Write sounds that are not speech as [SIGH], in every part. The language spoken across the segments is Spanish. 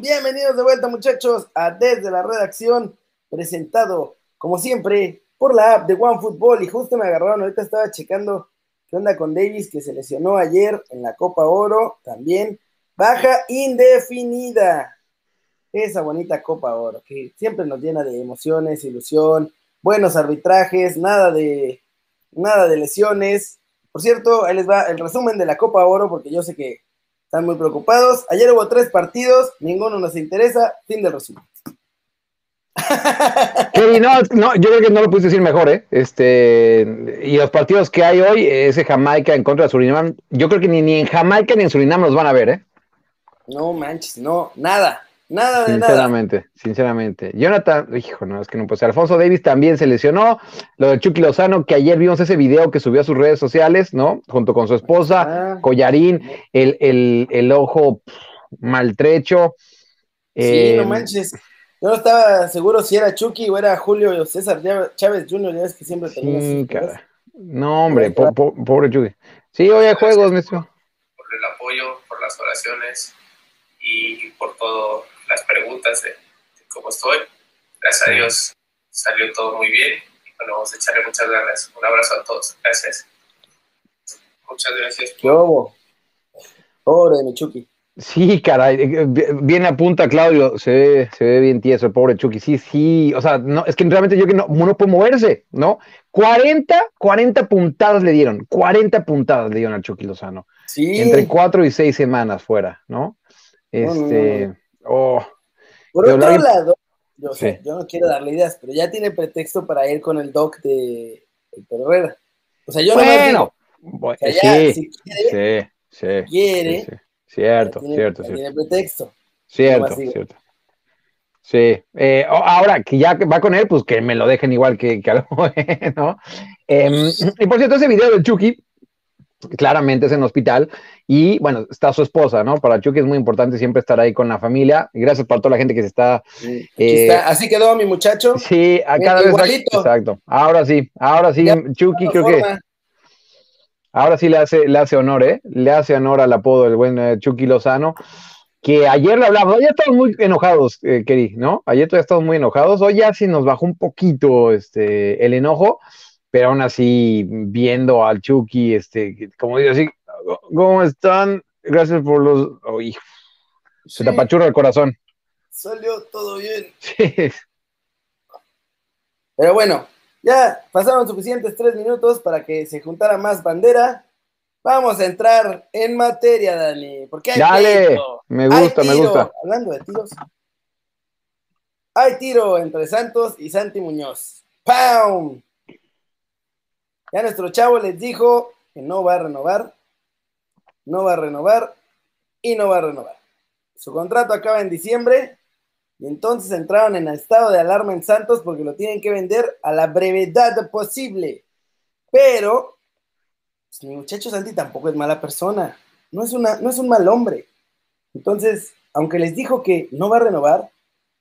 Bienvenidos de vuelta, muchachos, a Desde la Redacción, presentado, como siempre, por la app de OneFootball. Y justo me agarraron, ahorita estaba checando qué onda con Davis, que se lesionó ayer en la Copa Oro, también. Baja indefinida. Esa bonita Copa Oro, que siempre nos llena de emociones, ilusión, buenos arbitrajes, nada de, nada de lesiones. Por cierto, ahí les va el resumen de la Copa Oro, porque yo sé que están muy preocupados. Ayer hubo tres partidos, ninguno nos interesa. Fin del resumen. [LAUGHS] no, no, yo creo que no lo pudiste decir mejor, ¿eh? Este, y los partidos que hay hoy, ese Jamaica en contra de Surinam, yo creo que ni, ni en Jamaica ni en Surinam los van a ver, ¿eh? No manches, no, nada. Nada de sinceramente, nada. Sinceramente, Jonathan, hijo, no, es que no puede ser. Alfonso Davis también se lesionó. Lo de Chucky Lozano, que ayer vimos ese video que subió a sus redes sociales, ¿no? Junto con su esposa, ah. Collarín, el, el, el ojo maltrecho. Sí, no em, manches. Yo no estaba seguro si era Chucky o era Julio César Chávez Jr., ya es que siempre tenía. Sí, cara. No, hombre, pobre Chucky. Sí, hoy hay juegos, maestro. Por el apoyo, por las oraciones y por todo las preguntas de, cómo estoy. Gracias a Dios salió todo muy bien. Y bueno, vamos a echarle muchas ganas. Un abrazo a todos. Gracias. Muchas gracias. ¿Qué hubo? Pobre mi Chucky. Sí, caray, eh, viene a punta Claudio, se ve, se ve bien tieso, el pobre Chucky, sí, sí, o sea, no, es que realmente yo que no, no puede moverse, ¿no? 40, 40 puntadas le dieron, 40 puntadas le dieron al Chucky Lozano. Sí. Entre 4 y 6 semanas fuera, ¿no? Este, Oh. Por otro lado, yo, no quiero darle ideas, pero ya tiene pretexto para ir con el doc de Héctor Herrera. O sea, yo bueno, no sí, si quiere, sí, sí, quiere, sí, Cierto, tiene, cierto, tiene cierto. pretexto. Cierto, cierto. Sí, eh, ahora que ya va con él, pues que me lo dejen igual que, que algo, [LAUGHS] ¿no? Eh, y por cierto, ese video del Chucky, claramente es en hospital y bueno, está su esposa, ¿no? Para Chucky es muy importante siempre estar ahí con la familia. Gracias por toda la gente que se está. Eh, Así quedó mi muchacho. Sí, a cada vez. Exacto. Ahora sí, ahora sí, Chucky creo que. Ahora sí le hace, le hace honor, ¿eh? Le hace honor al apodo del buen eh, Chucky Lozano. Que ayer le hablamos, ya estamos muy enojados, eh, Keri, ¿no? Ayer todavía estamos muy enojados. Hoy ya sí nos bajó un poquito este, el enojo pero aún así viendo al Chucky, este, como digo así, ¿cómo están? Gracias por los... se te apachurra el corazón. Salió todo bien. [LAUGHS] Sí. Pero bueno, ya pasaron suficientes tres minutos para que se juntara más bandera. Vamos a entrar en materia, Dani. Porque hay Dale, me gusta, me gusta. Hablando de tiros, hay tiro entre Santos y Santi Muñoz. ¡Pam! Ya nuestro chavo les dijo que no va a renovar, no va a renovar y no va a renovar. Su contrato acaba en diciembre y entonces entraron en estado de alarma en Santos porque lo tienen que vender a la brevedad posible. Pero pues, mi muchacho Santi tampoco es mala persona, no es, una, no es un mal hombre. Entonces, aunque les dijo que no va a renovar,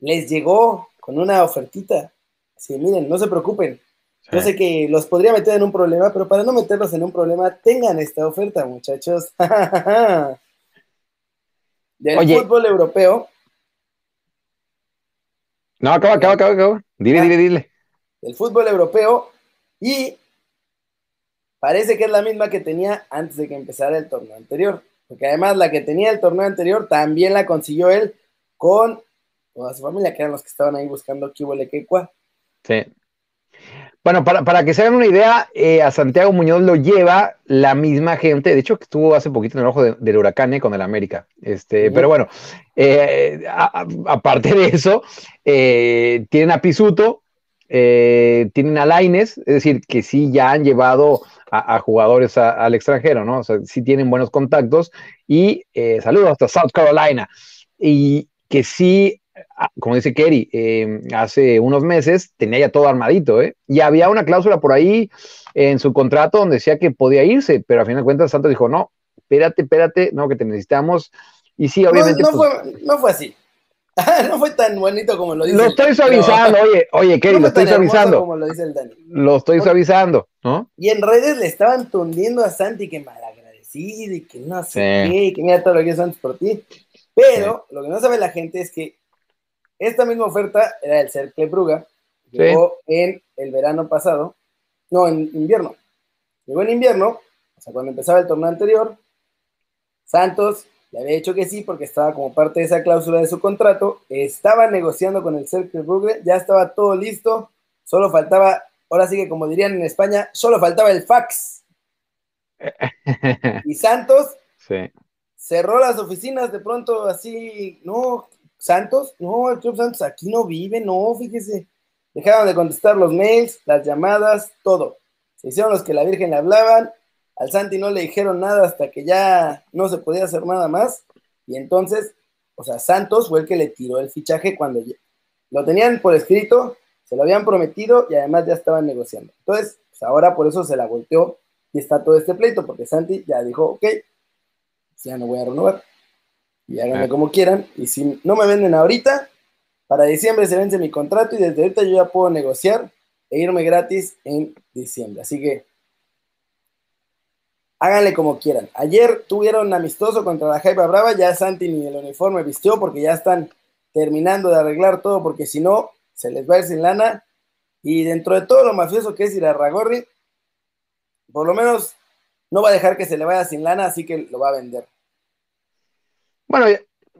les llegó con una ofertita. Así, miren, no se preocupen, yo sé que los podría meter en un problema, pero para no meterlos en un problema, tengan esta oferta, muchachos. [LAUGHS] Del fútbol europeo. No, acaba, acaba, acaba, acaba. Dile, dile, dile. Del fútbol europeo y parece que es la misma que tenía antes de que empezara el torneo anterior. Porque además la que tenía el torneo anterior también la consiguió él con toda su familia, que eran los que estaban ahí buscando Kibole Quecua. Sí. Bueno, para, que se hagan una idea, eh, a Santiago Muñoz lo lleva la misma gente, de hecho que estuvo hace poquito en el ojo del huracán eh, con el América, este, pero bueno, eh, aparte de eso, tienen a Pisuto, tienen a Laines, es decir, que sí ya han llevado a, jugadores al extranjero, ¿no? O sea, sí tienen buenos contactos y saludos hasta South Carolina, y que sí como dice Kerry, em, hace unos meses tenía ya todo armadito, ¿eh? Y había una cláusula por ahí en su contrato donde decía que podía irse, pero a fin de cuentas Santos dijo, no, espérate, espérate, no, que te necesitamos. Y sí, obviamente. No, pues fue, no fue así. [LAUGHS] no fue tan bonito como lo dice. Lo estoy suavizando, oye, oye, Kerry, lo estoy suavizando. Como lo, dice el Dani. lo estoy suavizando, ¿no? Y en redes le estaban tundiendo a Santi que malagradecido y que no sé qué, y que mira todo lo que es Santos por ti. Pero lo que no sabe la gente es que esta misma oferta era el Cercle Bruga, llegó en el verano pasado, no, en invierno. Llegó en invierno, o sea, cuando empezaba el torneo anterior, Santos le había dicho que sí porque estaba como parte de esa cláusula de su contrato, estaba negociando con el Cercle Brugge, ya estaba todo listo, solo faltaba, ahora sí que como dirían en España, solo faltaba el fax. [LAUGHS] y Santos cerró las oficinas de pronto así, no, Santos, no, el Club Santos aquí no vive, no, fíjese. Dejaron de contestar los mails, las llamadas, todo. Se hicieron los que la Virgen le hablaban, al Santi no le dijeron nada hasta que ya no se podía hacer nada más. Y entonces, o sea, Santos fue el que le tiró el fichaje cuando lo tenían por escrito, se lo habían prometido y además ya estaban negociando. Entonces, pues ahora por eso se la volteó y está todo este pleito, porque Santi ya dijo, ok, ya no voy a renovar. Y háganme ah. como quieran. Y si no me venden ahorita, para diciembre se vence mi contrato y desde ahorita yo ya puedo negociar e irme gratis en diciembre. Así que háganle como quieran. Ayer tuvieron amistoso contra la Jaiba Brava, ya Santi ni el uniforme vistió porque ya están terminando de arreglar todo porque si no se les va a ir sin lana. Y dentro de todo lo mafioso que es ir a Ragorri, por lo menos no va a dejar que se le vaya sin lana, así que lo va a vender. Bueno,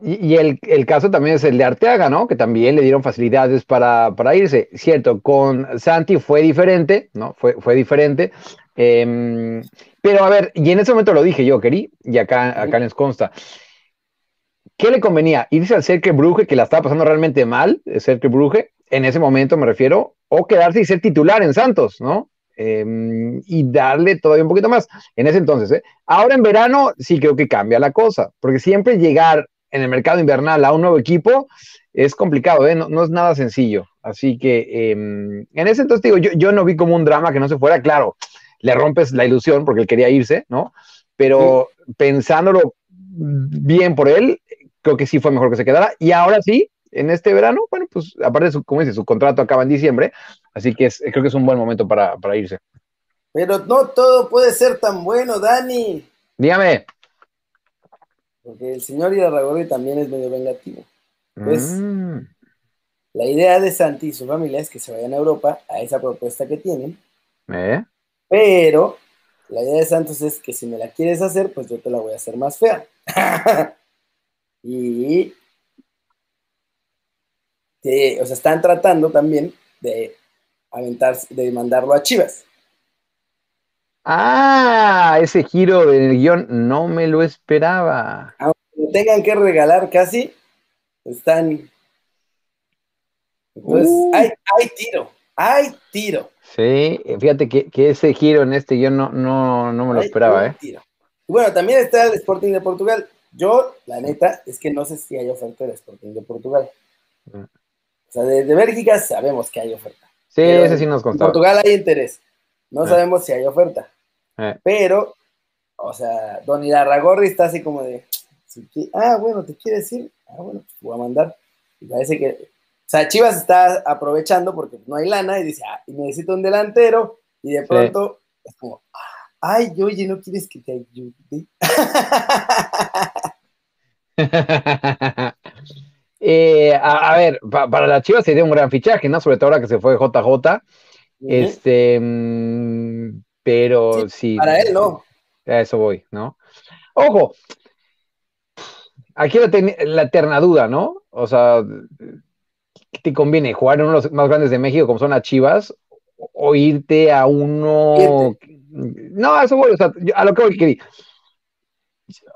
y, el, caso también es el de Arteaga, ¿no? Que también le dieron facilidades para, irse. Cierto, con Santi fue diferente, ¿no? Fue, fue diferente. Em, pero a ver, y en ese momento lo dije yo, querí, y acá, acá les consta. ¿Qué le convenía? ¿Irse al Cercle Bruje, que la estaba pasando realmente mal, el Cercle Bruje, en ese momento me refiero, o quedarse y ser titular en Santos, ¿no? Em, y darle todavía un poquito más. En ese entonces, ¿eh? Ahora en verano sí creo que cambia la cosa, porque siempre llegar en el mercado invernal a un nuevo equipo es complicado, ¿eh? no, es nada sencillo. Así que em, en ese entonces digo, yo, yo no vi como un drama que no se fuera, claro, le rompes la ilusión porque él quería irse, ¿no? Pero pensándolo bien por él, creo que sí fue mejor que se quedara. Y ahora sí, en este verano, bueno, pues aparte, de su, como dice, su contrato acaba en diciembre, así que creo que es un buen momento para, irse. Pero no todo puede ser tan bueno, Dani. Dígame. Porque el señor Irarragorri también es medio vengativo. Pues, mm. la idea de Santi y su familia es que se vayan a Europa a esa propuesta que tienen. ¿Eh? Pero la idea de Santos es que si me la quieres hacer, pues yo te la voy a hacer más fea. [LAUGHS] y o sea, están tratando también de aventar, de mandarlo a Chivas. Ah, ese giro del guion no me lo esperaba. Aunque lo tengan que regalar casi, están. Entonces, uh. hay, tiro, hay tiro. Sí, fíjate que, ese giro en este guion no, no, no me lo esperaba, ¿eh? Tiro. bueno, también está el Sporting de Portugal. Yo, la neta, es que no sé si hay oferta del Sporting de Portugal. Mm sea, de, Bélgica sabemos que hay oferta. Sí, ese sí nos contó. En Portugal hay interés. No eh. sabemos si hay oferta. Eh. Pero, o sea, Don Irarragorri está así como de, ah, bueno, ¿te quiere decir? Ah, bueno, pues te voy a mandar. Y parece que, o sea, Chivas está aprovechando porque no hay lana y dice, ah, necesito un delantero. Y de pronto es como, ay, oye, ¿no quieres que te ayude? [LAUGHS] [LAUGHS] Eh, a, ver, para la Chivas sería un gran fichaje, ¿no? Sobre todo ahora que se fue JJ. Este, mm, pero sí, Para él, no. A eso voy, ¿no? Ojo, aquí la, la eterna duda, ¿no? O sea, ¿qué te conviene? ¿Jugar en uno de los más grandes de México, como son las Chivas, o irte a uno. No, a eso voy, o sea, a lo que voy quería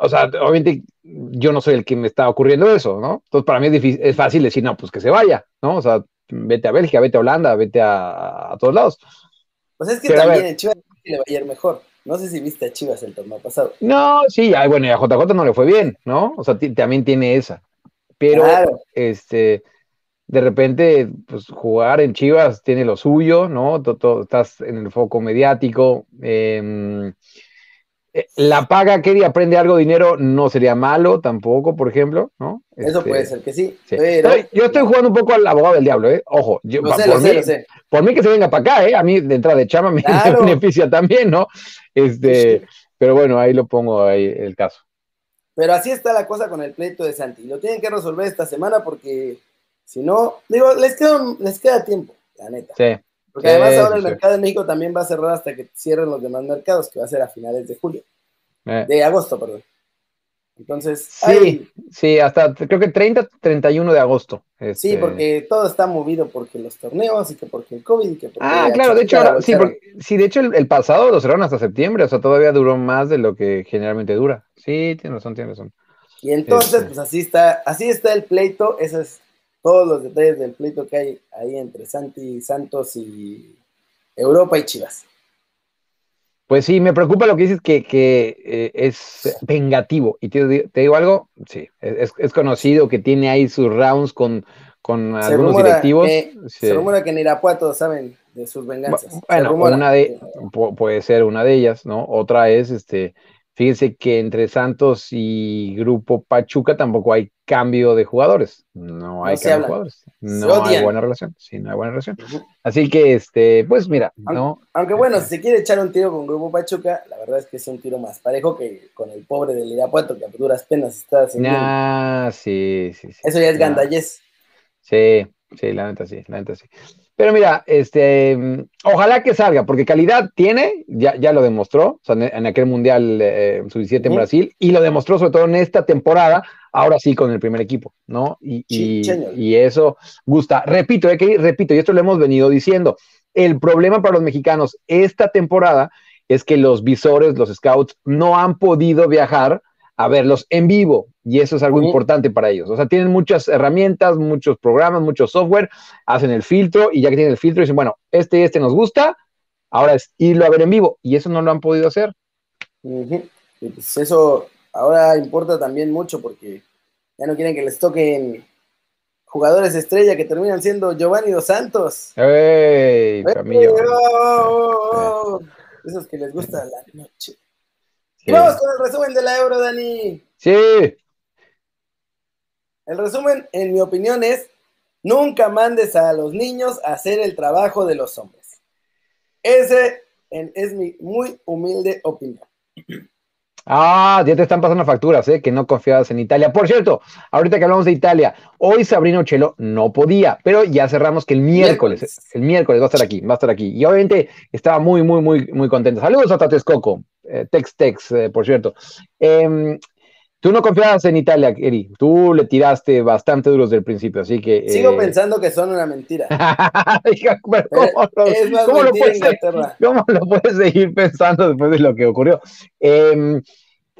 o sea, obviamente yo no soy el que me está ocurriendo eso, ¿no? Entonces para mí es, difícil, es fácil decir, no, pues que se vaya, ¿no? O sea, vete a Bélgica, vete a Holanda, vete a, todos lados. Pues es que también en Chivas le va a ir mejor. No sé si viste a Chivas el torneo pasado. No, sí, ay, bueno, y a JJ no le fue bien, ¿no? O sea, también tiene esa. Pero, este, de repente, pues jugar en Chivas tiene lo suyo, ¿no? Todo, estás en el foco mediático. Eh, la paga que aprende algo de dinero no sería malo tampoco, por ejemplo, ¿no? Eso puede ser que sí. yo estoy jugando un poco al abogado del diablo, ¿eh? Ojo, yo, por, mí, por, mí, que se venga para acá, ¿eh? A mí de entrada de chama me, [LAUGHS] beneficia también, ¿no? Este, pero bueno, ahí lo pongo ahí el caso. Pero así está la cosa con el pleito de Santi. Lo tienen que resolver esta semana porque si no, digo, les queda, les queda tiempo, la neta. Sí. Porque además ahora el mercado de México también va a cerrar hasta que cierren los demás mercados, que va a ser a finales de julio. Eh. De agosto, perdón. Entonces, Sí, sí, hasta creo que 30, 31 de agosto. sí, este. porque todo está movido porque los torneos y que porque el COVID y que porque Ah, la claro, de hecho, ahora- sí, porque, sí, de hecho el, el pasado lo cerraron hasta septiembre, o sea, todavía duró más de lo que generalmente dura. Sí, tienes razón, tienes razón. Y entonces, Este. pues así está, así está el pleito, esos es todos los detalles del pleito que hay ahí entre Santi Santos y Europa y Chivas. Pues sí, me preocupa lo que dices que, que eh, es vengativo. Y te, di- te digo algo, sí, es, es conocido que tiene ahí sus rounds con, con Se algunos directivos. que, Sí. se rumora que en Irapuato saben de sus venganzas. Bueno, una de, pu- puede ser una de ellas, ¿no? Otra es, este, fíjense que entre Santos y Grupo Pachuca tampoco hay cambio de jugadores. No hay cambio de jugadores. No hay buena relación. Sí, no hay buena relación. Así que, este, pues mira, ¿no? Aunque bueno, si se quiere echar un tiro con Grupo Pachuca, la verdad es que es un tiro más parejo que con el pobre del Irapuato, que a duras penas está haciendo. Nah, sí, sí, sí. Eso ya es Nah. gandallez. Sí, sí, la neta sí, la neta sí. Pero mira, este, mm, ojalá que salga, porque calidad tiene, ya, ya lo demostró, o sea, en, aquel Mundial eh, sub-17 en. Brasil, y lo demostró sobre todo en esta temporada, ahora sí con el primer equipo, ¿no? Y, Sí, y- señor. y eso gusta. Repito, eh, que, repito, y esto lo hemos venido diciendo, el problema para los mexicanos esta temporada es que los visores, los scouts, no han podido viajar a verlos en vivo y eso es algo importante para ellos. O sea, tienen muchas herramientas, muchos programas, mucho software, hacen el filtro y ya que tienen el filtro dicen, bueno, este y este nos gusta, ahora es irlo a ver en vivo y eso no lo han podido hacer. Y pues eso ahora importa también mucho porque ya no quieren que les toquen jugadores estrella que terminan siendo Giovanni Dos Santos. ¡Ey, Camillo! ¡Eh, oh, oh, oh! Esos que les gusta la noche. Vamos con el resumen de la Euro, Dani. Sí, El resumen, en mi opinión, es nunca mandes a los niños a hacer el trabajo de los hombres. Ese en- es mi muy humilde opinión. Ah, ya te están pasando facturas, ¿eh? Que no confiabas en Italia. Por cierto, ahorita que hablamos de Italia, hoy Sabrina Ochelo no podía, pero ya cerramos que el miércoles, Miércoles. el miércoles va a estar aquí, va a estar aquí. Y obviamente estaba muy, muy, muy, muy contenta. Saludos a Tatescoco, eh, Tex Tex, eh, por cierto. Em, tú no confiabas en Italia, Eri. Tú le tiraste bastante duros del principio, así que. Sigo eh, pensando que son una mentira. [LAUGHS] ¿cómo lo- es más cómo lo puedes. ¿Cómo lo puedes seguir pensando después de lo que ocurrió? Eh,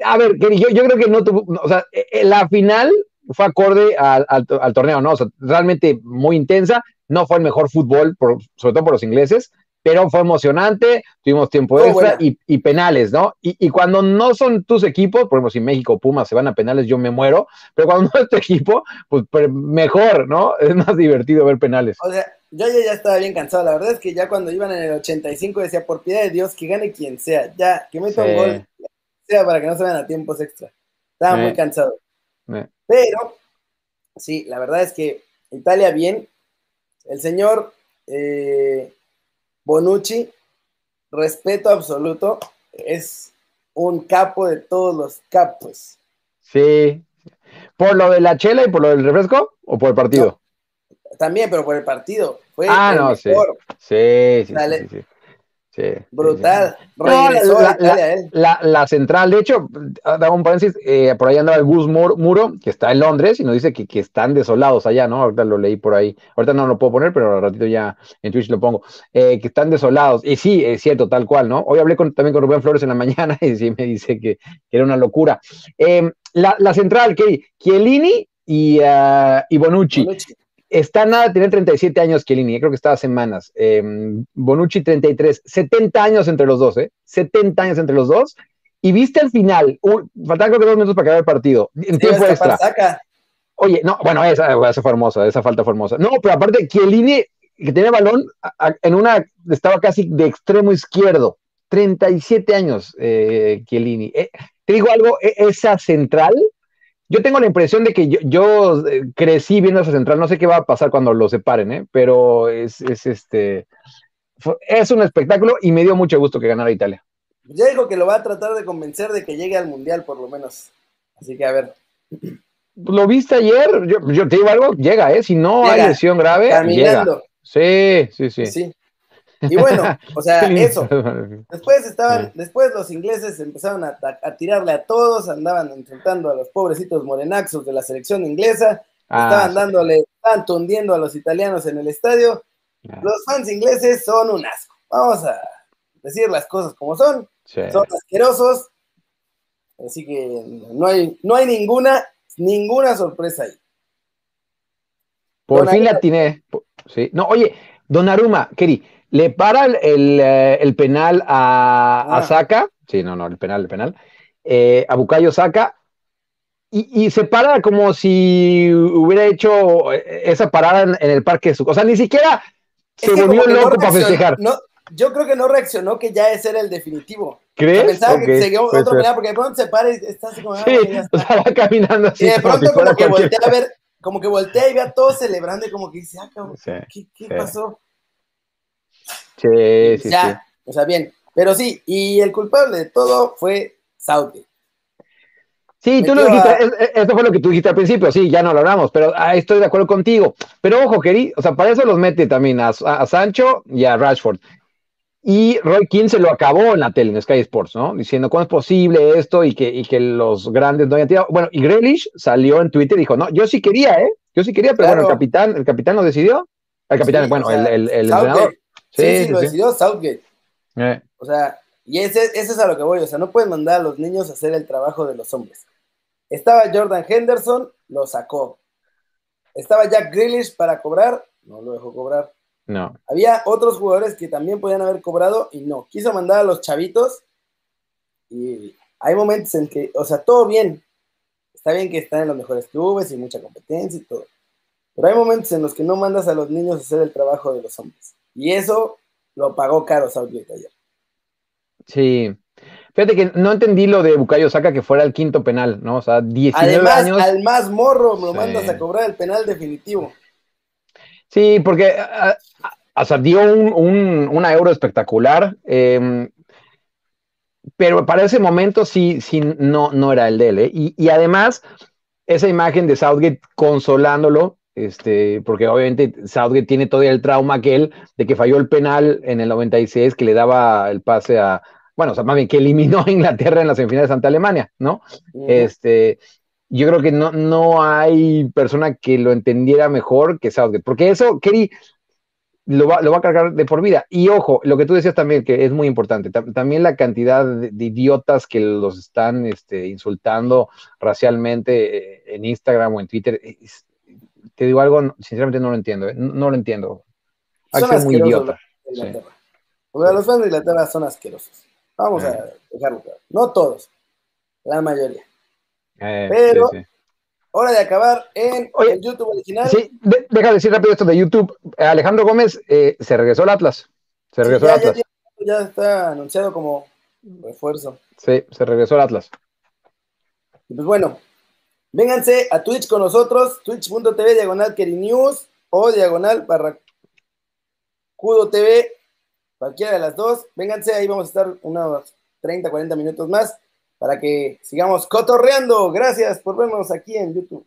a ver, Kenny, yo, yo creo que no tuvo, o sea, eh, la final fue acorde al, al, al torneo, ¿no? O sea, realmente muy intensa, no fue el mejor fútbol, por, sobre todo por los ingleses, pero fue emocionante, tuvimos tiempo extra y, y penales, ¿no? Y, y cuando no son tus equipos, por ejemplo, si México o Pumas se van a penales, yo me muero, pero cuando no es tu equipo, pues mejor, ¿no? [LAUGHS] Es más divertido ver penales. O sea, yo ya, ya estaba bien cansado. La verdad es que ya cuando iban en el 85 decía, por piedad de Dios, que gane quien sea. Ya, que meta Sí. un gol, sea para que no se vayan a tiempos extra. Estaba muy cansado. Eh. Pero, sí, la verdad es que Italia bien. El señor eh, Bonucci, respeto absoluto, es un capo de todos los capos. Sí. ¿Por lo de la chela y por lo del refresco o por el partido? También, pero por el partido. Fue Ah, el no, sí. Sí, sí, sí, sí, sí. Sí, sí, Brutal. No, la-. La, la central, de hecho, daba un paréntesis, eh, por ahí andaba el Gus Mur- Muro, que está en Londres, y nos dice que, que están desolados allá, ¿no? Ahorita lo leí por ahí. Ahorita no lo puedo poner, pero al ratito ya en Twitch lo pongo. Eh, que están desolados. Y sí, es cierto, tal cual, ¿no? Hoy hablé con, también con Rubén Flores en la [LAUGHS] mañana y sí me dice que, que era una locura. Eh, la, la central, que Chiellini y, ah, y Bonucci. Bonucci. Está nada, tiene 37 años Chiellini, creo que estaba semanas. Eh, Bonucci 33, 70 años entre los dos, ¿eh? 70 años entre los dos. Y viste al final, un, faltaban creo que dos minutos para acabar el partido, en Sí, tiempo extra. Oye, no, bueno, esa, esa fue hermosa, esa falta fue hermosa. No, pero aparte, Chiellini, que tenía balón, a- a- en una, estaba casi de extremo izquierdo. 37 años, eh, Chiellini. Eh, te digo algo, e- esa central, yo tengo la impresión de que yo, yo, eh, crecí viendo esa central, no sé qué va a pasar cuando lo separen, ¿eh? pero es, es este, es un espectáculo y me dio mucho gusto que ganara Italia. Ya dijo que lo va a tratar de convencer de que llegue al mundial, por lo menos. Así que a ver. Lo viste ayer, yo, te digo algo, llega, ¿eh? Si no hay lesión grave, caminando. Sí, sí, sí. Sí. Y bueno, o sea, [LAUGHS] eso. Después estaban, después los ingleses empezaron a, tirarle a todos, andaban enfrentando a los pobrecitos morenaxos de la selección inglesa, ah, estaban dándole, estaban tundiendo a los italianos en el estadio. Los fans ingleses son un asco. Vamos a decir las cosas como son. Son asquerosos. Así que no hay, no hay ninguna, ninguna sorpresa ahí. Por fin la atiné. Sí. No, oye, Don Aruma, Keri, le para el, eh, penal a, ah. Saka, sí, no, no, el penal, el penal, eh, a Bucayo Saka, y, se para como si hubiera hecho eh, esa parada en, el parque de su. O sea, ni siquiera se volvió loco para festejar. yo creo que no reaccionó que ya ese era el definitivo. ¿Crees? pensaba que seguía otro penal, porque de pronto se para y está así como. Ah, sí, o sea, va caminando así. Y de pronto, como, que voltea a ver, como que voltea y ve a todos celebrando y como que dice, ah, cabrón, ¿qué, qué pasó? Sí, sí, ya, o sea, bien. Pero sí, y el culpable de todo fue Southgate. Sí, tú lo dijiste, esto fue lo que tú dijiste al principio, sí, ya no lo hablamos, pero ah, estoy de acuerdo contigo. Pero ojo, querido, o sea, para eso los mete también a, Sancho y a Rashford. Y Roy King se lo acabó en la tele, en Sky Sports, ¿no? Diciendo cómo es posible esto y que, y que los grandes no hayan tirado. Bueno, y Grealish salió en Twitter y dijo, no, yo sí quería, ¿eh? Yo sí quería, pero bueno, el capitán, el capitán lo decidió. El capitán, bueno, el, el, el entrenador. Sí, sí, lo decidió Southgate. Eh. O sea, y ese, ese, es a lo que voy. O sea, no pueden mandar a los niños a hacer el trabajo de los hombres. Estaba Jordan Henderson, lo sacó. Estaba Jack Grealish para cobrar, no lo dejó cobrar. No. Había otros jugadores que también podían haber cobrado y no. Quiso mandar a los chavitos y hay momentos en que, o sea, todo bien. Está bien que están en los mejores clubes y mucha competencia y todo. Pero hay momentos en los que no mandas a los niños a hacer el trabajo de los hombres. Y eso lo pagó caro Southgate ayer. Sí. Fíjate que no entendí lo de Bukayo Saka que fuera el quinto penal, ¿no? O sea, 19 Además, años. al más morro me lo mandas a cobrar el penal definitivo. Sí, porque o sea, dio un, una euro espectacular. Em, pero para ese momento sí, sí no, no era el de él. ¿eh? Y, y, además, esa imagen de Southgate consolándolo, este, porque obviamente Southgate tiene todavía el trauma aquel de que falló el penal en el 96 que le daba el pase a, bueno, o sea, más bien que eliminó a Inglaterra en las semifinales ante Alemania, ¿no? Este, yo creo que no, no hay persona que lo entendiera mejor que Southgate, porque eso, Kerry, lo va, lo va, a cargar de por vida. Y ojo, lo que tú decías también, que es muy importante, también la cantidad de, idiotas que los están este, insultando racialmente eh, en Instagram o en Twitter, te digo algo, sinceramente no lo entiendo, ¿eh? no, lo entiendo. Hay muy idiota. Los fans de Inglaterra son asquerosos. Vamos a eh. dejarlo claro. No todos, la mayoría. Eh, Pero, hora de acabar en el YouTube original. Sí, deja de decir rápido esto de YouTube. Alejandro Gómez se regresó al Atlas. Se regresó al Atlas. Ya, está anunciado como refuerzo. Sí, se regresó al Atlas. Pues bueno, Vénganse a Twitch con nosotros, twitch.tv diagonal News o diagonal Cudo TV, cualquiera de las dos. Vénganse, ahí vamos a estar unos 30, 40 minutos más para que sigamos cotorreando. Gracias por vernos aquí en YouTube.